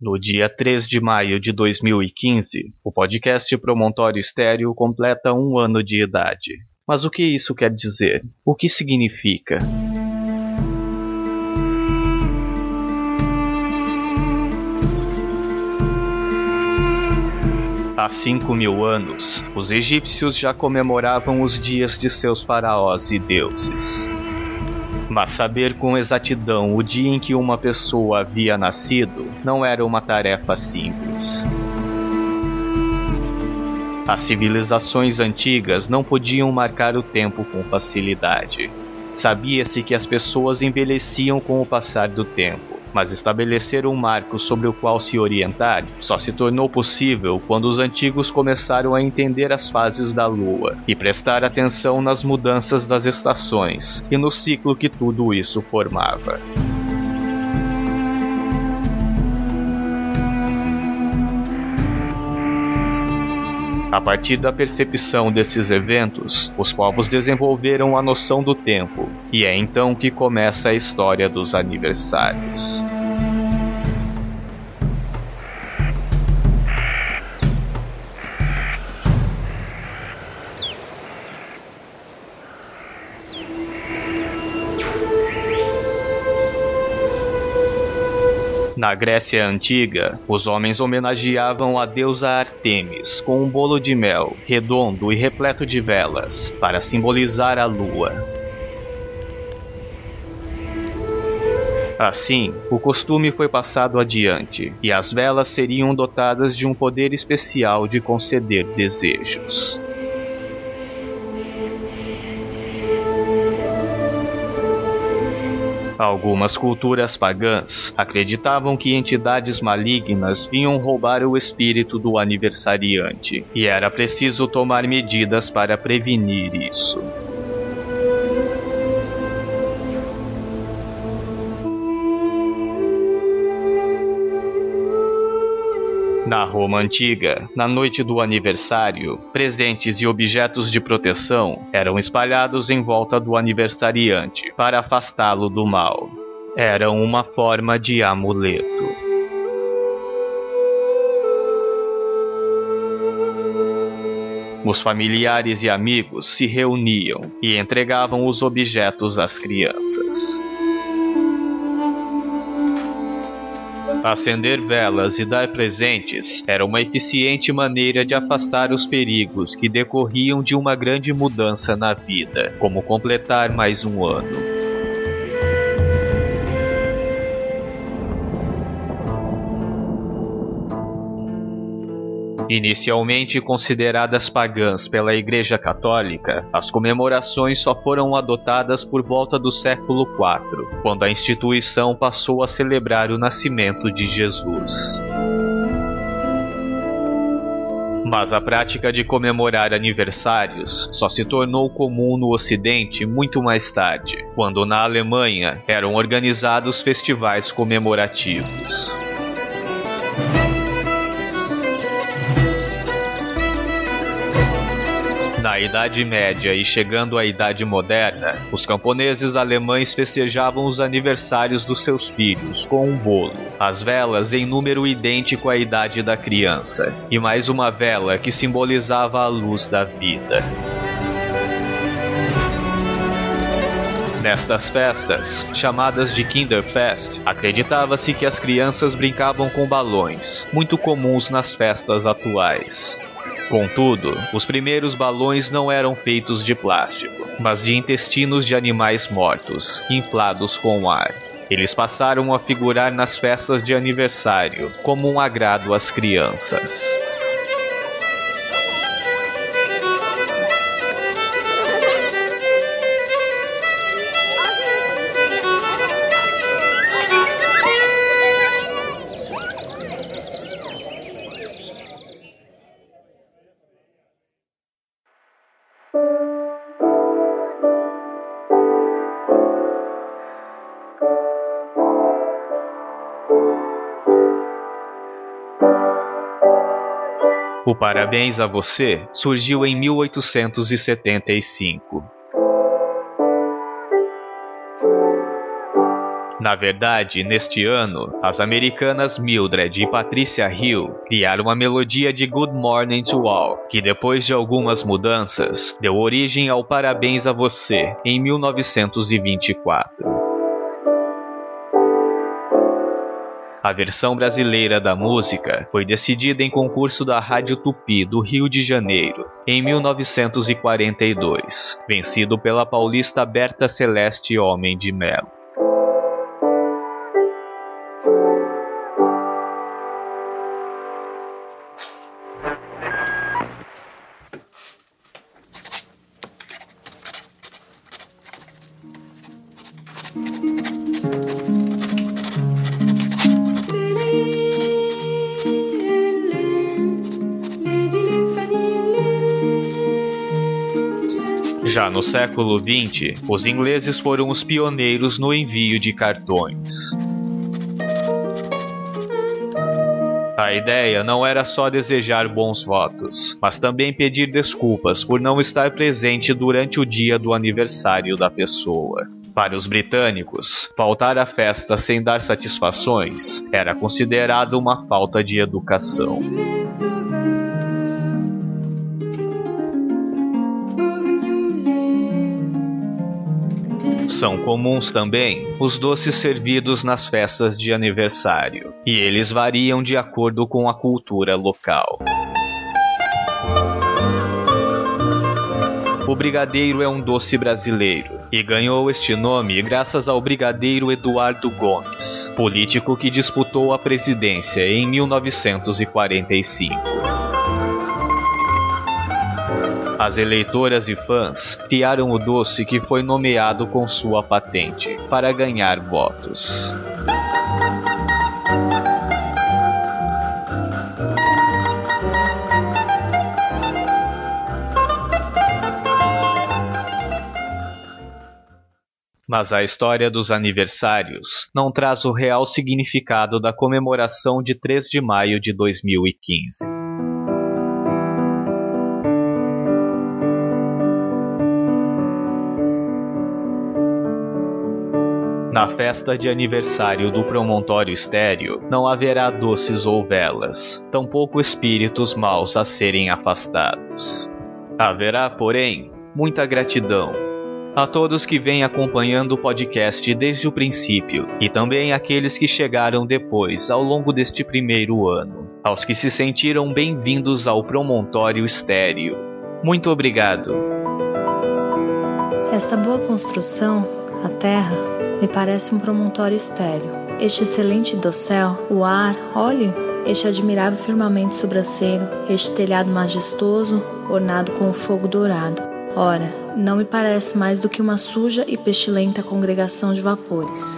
No dia 3 de maio de 2015, o podcast Promontório Estéreo completa um ano de idade. Mas o que isso quer dizer? O que significa? Há cinco mil anos, os egípcios já comemoravam os dias de seus faraós e deuses. Mas saber com exatidão o dia em que uma pessoa havia nascido não era uma tarefa simples. As civilizações antigas não podiam marcar o tempo com facilidade. Sabia-se que as pessoas envelheciam com o passar do tempo mas estabelecer um marco sobre o qual se orientar só se tornou possível quando os antigos começaram a entender as fases da Lua e prestar atenção nas mudanças das estações e no ciclo que tudo isso formava. A partir da percepção desses eventos, os povos desenvolveram a noção do tempo, e é então que começa a história dos aniversários. Na Grécia Antiga, os homens homenageavam a deusa Artemis com um bolo de mel, redondo e repleto de velas, para simbolizar a lua. Assim, o costume foi passado adiante, e as velas seriam dotadas de um poder especial de conceder desejos. Algumas culturas pagãs acreditavam que entidades malignas vinham roubar o espírito do aniversariante, e era preciso tomar medidas para prevenir isso. Na Roma antiga, na noite do aniversário, presentes e objetos de proteção eram espalhados em volta do aniversariante para afastá-lo do mal. Eram uma forma de amuleto. Os familiares e amigos se reuniam e entregavam os objetos às crianças. Acender velas e dar presentes era uma eficiente maneira de afastar os perigos que decorriam de uma grande mudança na vida, como completar mais um ano. Inicialmente consideradas pagãs pela Igreja Católica, as comemorações só foram adotadas por volta do século IV, quando a instituição passou a celebrar o nascimento de Jesus. Mas a prática de comemorar aniversários só se tornou comum no Ocidente muito mais tarde, quando na Alemanha eram organizados festivais comemorativos. Na Idade Média e chegando à Idade Moderna, os camponeses alemães festejavam os aniversários dos seus filhos com um bolo, as velas em número idêntico à idade da criança, e mais uma vela que simbolizava a luz da vida. Nestas festas, chamadas de Kinderfest, acreditava-se que as crianças brincavam com balões, muito comuns nas festas atuais. Contudo, os primeiros balões não eram feitos de plástico, mas de intestinos de animais mortos, inflados com ar. Eles passaram a figurar nas festas de aniversário como um agrado às crianças. O Parabéns a Você surgiu em 1875. Na verdade, neste ano, as americanas Mildred e Patricia Hill criaram uma melodia de Good Morning to All, que depois de algumas mudanças, deu origem ao Parabéns a Você, em 1924. A versão brasileira da música foi decidida em concurso da Rádio Tupi do Rio de Janeiro, em 1942, vencido pela paulista Berta Celeste Homem de Melo. Já no século XX, os ingleses foram os pioneiros no envio de cartões. A ideia não era só desejar bons votos, mas também pedir desculpas por não estar presente durante o dia do aniversário da pessoa. Para os britânicos, faltar à festa sem dar satisfações era considerado uma falta de educação. São comuns também os doces servidos nas festas de aniversário, e eles variam de acordo com a cultura local. O brigadeiro é um doce brasileiro e ganhou este nome graças ao brigadeiro Eduardo Gomes, político que disputou a presidência em 1945. As eleitoras e fãs criaram o doce que foi nomeado com sua patente para ganhar votos. Mas a história dos aniversários não traz o real significado da comemoração de 3 de maio de 2015. Na festa de aniversário do promontório estéreo, não haverá doces ou velas, tampouco espíritos maus a serem afastados. Haverá, porém, muita gratidão a todos que vêm acompanhando o podcast desde o princípio e também aqueles que chegaram depois ao longo deste primeiro ano, aos que se sentiram bem-vindos ao promontório estéreo. Muito obrigado. Esta boa construção, a Terra, me parece um promontório estéreo. Este excelente dossel, o ar, olhe, este admirável firmamento sobranceiro, este telhado majestoso, ornado com o fogo dourado. Ora, não me parece mais do que uma suja e pestilenta congregação de vapores.